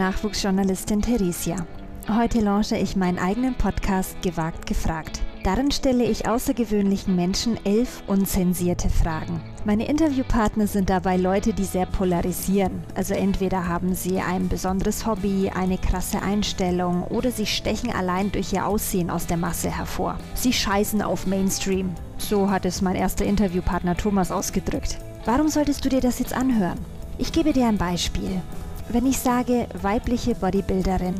Nachwuchsjournalistin Theresia. Heute launche ich meinen eigenen Podcast Gewagt gefragt. Darin stelle ich außergewöhnlichen Menschen elf unzensierte Fragen. Meine Interviewpartner sind dabei Leute, die sehr polarisieren. Also entweder haben sie ein besonderes Hobby, eine krasse Einstellung oder sie stechen allein durch ihr Aussehen aus der Masse hervor. Sie scheißen auf Mainstream. So hat es mein erster Interviewpartner Thomas ausgedrückt. Warum solltest du dir das jetzt anhören? Ich gebe dir ein Beispiel. Wenn ich sage weibliche Bodybuilderin,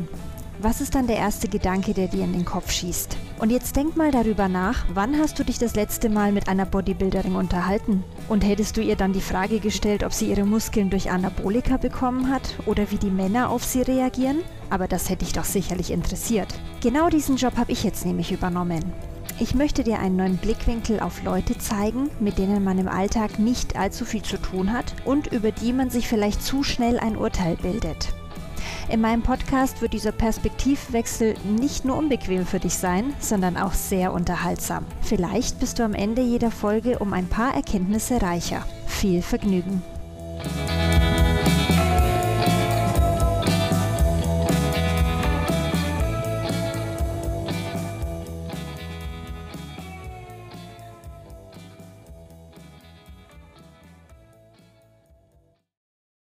was ist dann der erste Gedanke, der dir in den Kopf schießt? Und jetzt denk mal darüber nach, wann hast du dich das letzte Mal mit einer Bodybuilderin unterhalten? Und hättest du ihr dann die Frage gestellt, ob sie ihre Muskeln durch Anabolika bekommen hat oder wie die Männer auf sie reagieren? Aber das hätte dich doch sicherlich interessiert. Genau diesen Job habe ich jetzt nämlich übernommen. Ich möchte dir einen neuen Blickwinkel auf Leute zeigen, mit denen man im Alltag nicht allzu viel zu tun hat und über die man sich vielleicht zu schnell ein Urteil bildet. In meinem Podcast wird dieser Perspektivwechsel nicht nur unbequem für dich sein, sondern auch sehr unterhaltsam. Vielleicht bist du am Ende jeder Folge um ein paar Erkenntnisse reicher. Viel Vergnügen!